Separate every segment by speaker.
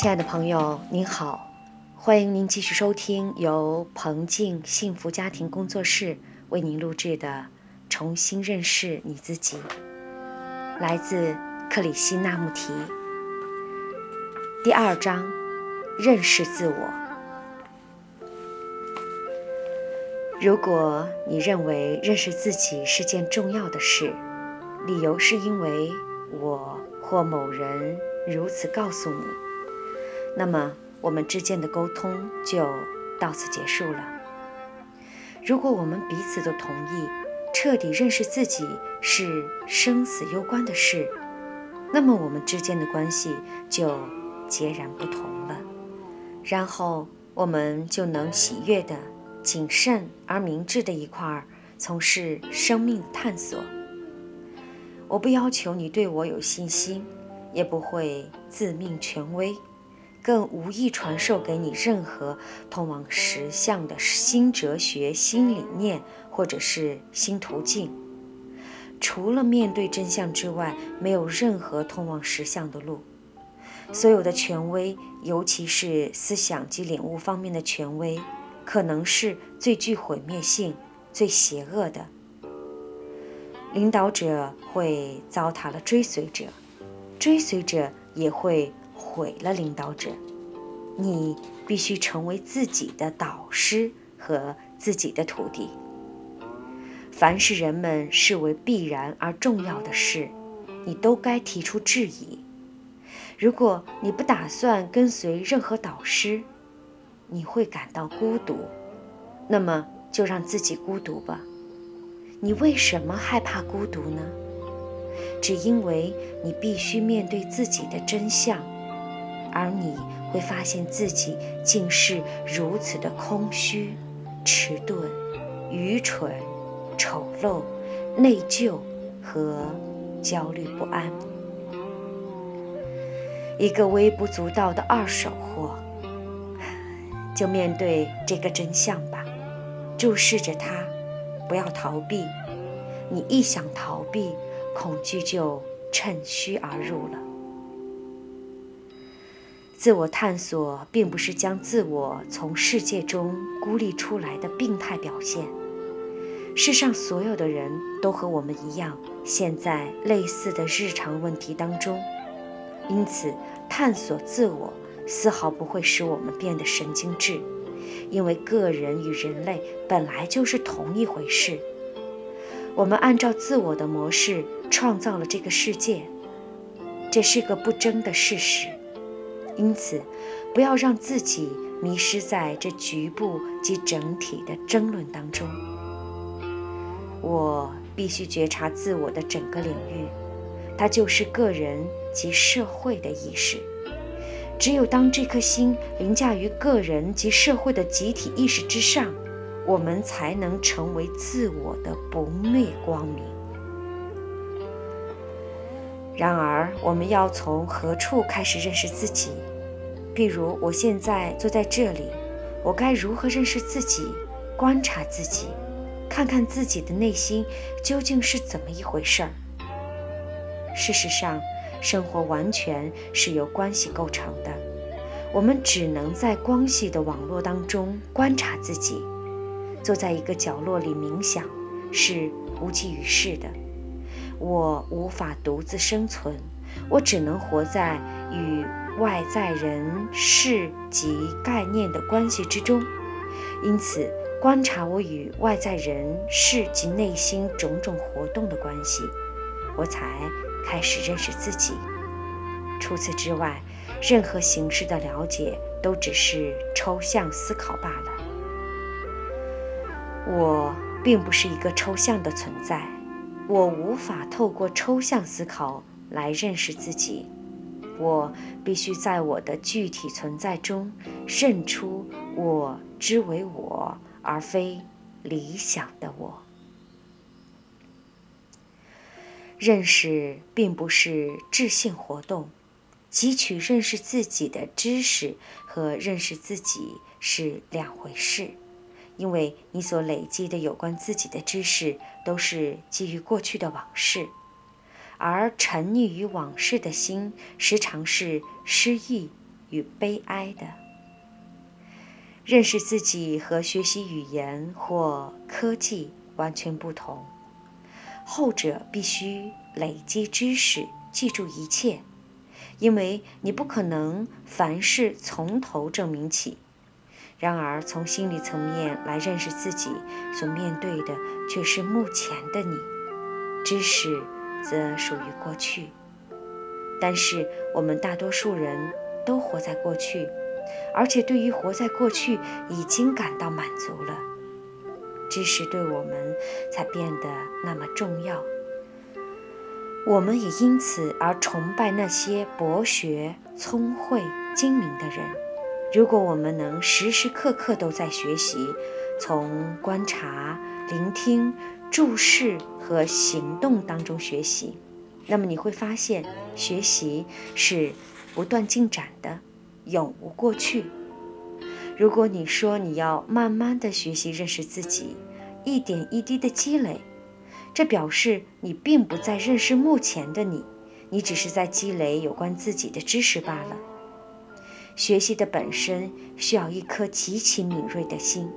Speaker 1: 亲爱的朋友，您好，欢迎您继续收听由彭静幸福家庭工作室为您录制的《重新认识你自己》，来自克里希那穆提。第二章：认识自我。如果你认为认识自己是件重要的事，理由是因为我或某人如此告诉你。那么，我们之间的沟通就到此结束了。如果我们彼此都同意，彻底认识自己是生死攸关的事，那么我们之间的关系就截然不同了。然后，我们就能喜悦的、谨慎而明智的一块儿从事生命探索。我不要求你对我有信心，也不会自命权威。更无意传授给你任何通往实相的新哲学、新理念，或者是新途径。除了面对真相之外，没有任何通往实相的路。所有的权威，尤其是思想及领悟方面的权威，可能是最具毁灭性、最邪恶的。领导者会糟蹋了追随者，追随者也会。毁了领导者，你必须成为自己的导师和自己的徒弟。凡是人们视为必然而重要的事，你都该提出质疑。如果你不打算跟随任何导师，你会感到孤独，那么就让自己孤独吧。你为什么害怕孤独呢？只因为你必须面对自己的真相。而你会发现自己竟是如此的空虚、迟钝、愚蠢、丑陋、内疚和焦虑不安。一个微不足道的二手货，就面对这个真相吧，注视着它，不要逃避。你一想逃避，恐惧就趁虚而入了。自我探索并不是将自我从世界中孤立出来的病态表现。世上所有的人都和我们一样，陷在类似的日常问题当中，因此探索自我丝毫不会使我们变得神经质，因为个人与人类本来就是同一回事。我们按照自我的模式创造了这个世界，这是个不争的事实。因此，不要让自己迷失在这局部及整体的争论当中。我必须觉察自我的整个领域，它就是个人及社会的意识。只有当这颗心凌驾于个人及社会的集体意识之上，我们才能成为自我的不灭光明。然而，我们要从何处开始认识自己？譬如，我现在坐在这里，我该如何认识自己、观察自己，看看自己的内心究竟是怎么一回事儿？事实上，生活完全是由关系构成的。我们只能在关系的网络当中观察自己。坐在一个角落里冥想是无济于事的。我无法独自生存，我只能活在与。外在人事及概念的关系之中，因此观察我与外在人事及内心种种活动的关系，我才开始认识自己。除此之外，任何形式的了解都只是抽象思考罢了。我并不是一个抽象的存在，我无法透过抽象思考来认识自己。我必须在我的具体存在中认出我之为我，而非理想的我。认识并不是智性活动，汲取认识自己的知识和认识自己是两回事，因为你所累积的有关自己的知识都是基于过去的往事。而沉溺于往事的心，时常是失意与悲哀的。认识自己和学习语言或科技完全不同，后者必须累积知识，记住一切，因为你不可能凡事从头证明起。然而，从心理层面来认识自己，所面对的却是目前的你。知识则属于过去，但是我们大多数人都活在过去，而且对于活在过去已经感到满足了。知识对我们才变得那么重要，我们也因此而崇拜那些博学、聪慧、精明的人。如果我们能时时刻刻都在学习，从观察、聆听、注视和行动当中学习，那么你会发现，学习是不断进展的，永无过去。如果你说你要慢慢的学习认识自己，一点一滴的积累，这表示你并不在认识目前的你，你只是在积累有关自己的知识罢了。学习的本身需要一颗极其敏锐的心。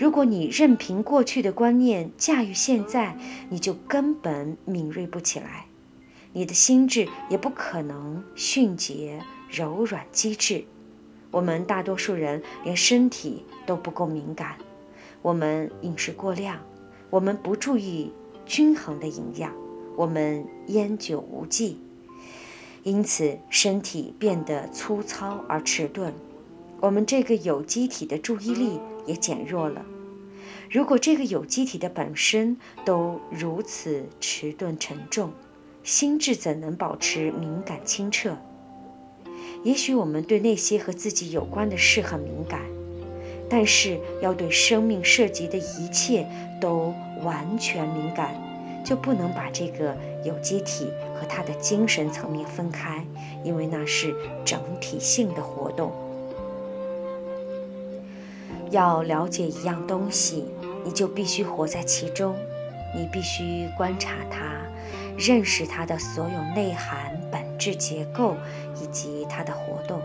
Speaker 1: 如果你任凭过去的观念驾驭现在，你就根本敏锐不起来，你的心智也不可能迅捷、柔软、机智。我们大多数人连身体都不够敏感，我们饮食过量，我们不注意均衡的营养，我们烟酒无忌。因此，身体变得粗糙而迟钝，我们这个有机体的注意力也减弱了。如果这个有机体的本身都如此迟钝沉重，心智怎能保持敏感清澈？也许我们对那些和自己有关的事很敏感，但是要对生命涉及的一切都完全敏感。就不能把这个有机体和他的精神层面分开，因为那是整体性的活动。要了解一样东西，你就必须活在其中，你必须观察它，认识它的所有内涵、本质、结构以及它的活动。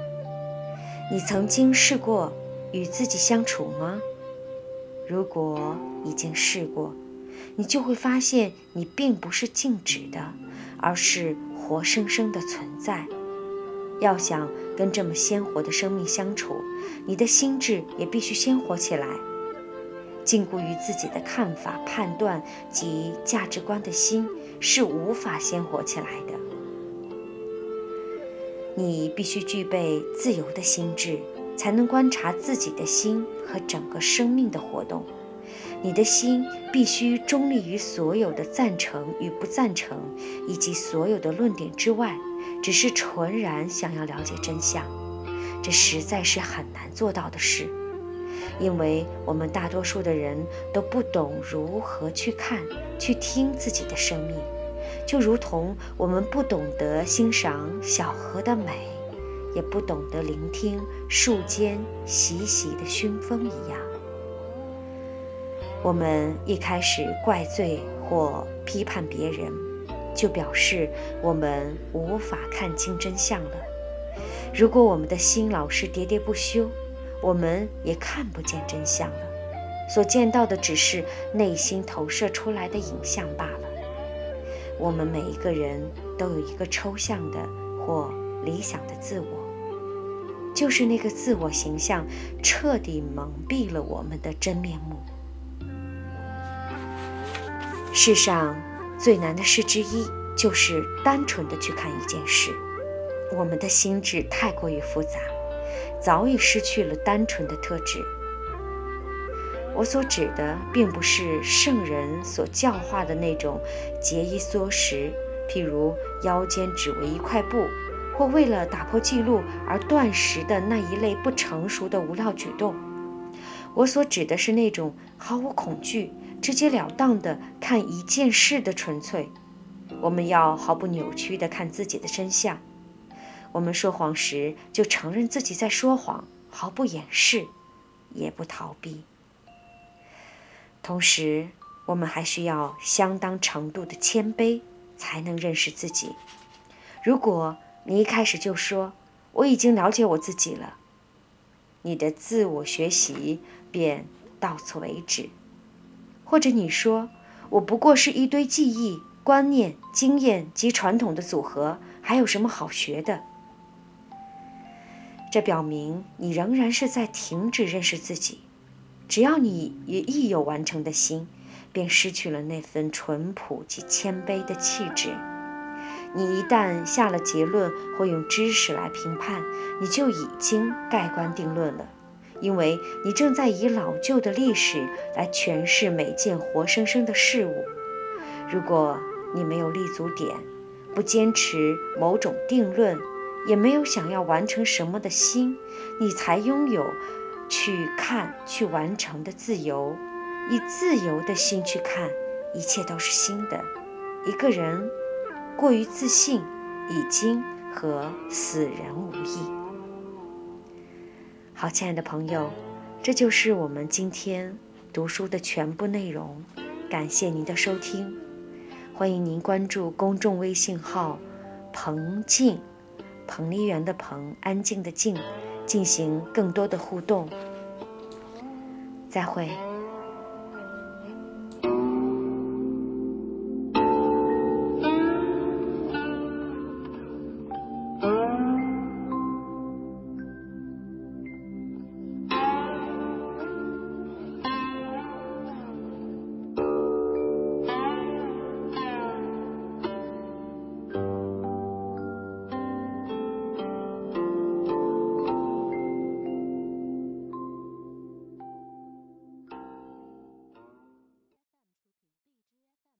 Speaker 1: 你曾经试过与自己相处吗？如果已经试过，你就会发现，你并不是静止的，而是活生生的存在。要想跟这么鲜活的生命相处，你的心智也必须鲜活起来。禁锢于自己的看法、判断及价值观的心是无法鲜活起来的。你必须具备自由的心智，才能观察自己的心和整个生命的活动。你的心必须中立于所有的赞成与不赞成，以及所有的论点之外，只是纯然想要了解真相。这实在是很难做到的事，因为我们大多数的人都不懂如何去看、去听自己的生命，就如同我们不懂得欣赏小河的美，也不懂得聆听树间习习的熏风一样。我们一开始怪罪或批判别人，就表示我们无法看清真相了。如果我们的心老是喋喋不休，我们也看不见真相了，所见到的只是内心投射出来的影像罢了。我们每一个人都有一个抽象的或理想的自我，就是那个自我形象彻底蒙蔽了我们的真面目。世上最难的事之一，就是单纯的去看一件事。我们的心智太过于复杂，早已失去了单纯的特质。我所指的，并不是圣人所教化的那种节衣缩食，譬如腰间只围一块布，或为了打破记录而断食的那一类不成熟的无料举动。我所指的是那种毫无恐惧。直截了当的看一件事的纯粹，我们要毫不扭曲的看自己的真相。我们说谎时就承认自己在说谎，毫不掩饰，也不逃避。同时，我们还需要相当程度的谦卑，才能认识自己。如果你一开始就说我已经了解我自己了。你的自我学习便到此为止。或者你说，我不过是一堆记忆、观念、经验及传统的组合，还有什么好学的？这表明你仍然是在停止认识自己。只要你也一有完成的心，便失去了那份淳朴及谦卑的气质。你一旦下了结论或用知识来评判，你就已经盖棺定论了，因为你正在以老旧的历史来诠释每件活生生的事物。如果你没有立足点，不坚持某种定论，也没有想要完成什么的心，你才拥有。去看、去完成的自由，以自由的心去看，一切都是新的。一个人过于自信，已经和死人无异。好，亲爱的朋友，这就是我们今天读书的全部内容。感谢您的收听，欢迎您关注公众微信号“彭静”，彭丽媛的彭，安静的静。进行更多的互动，再会。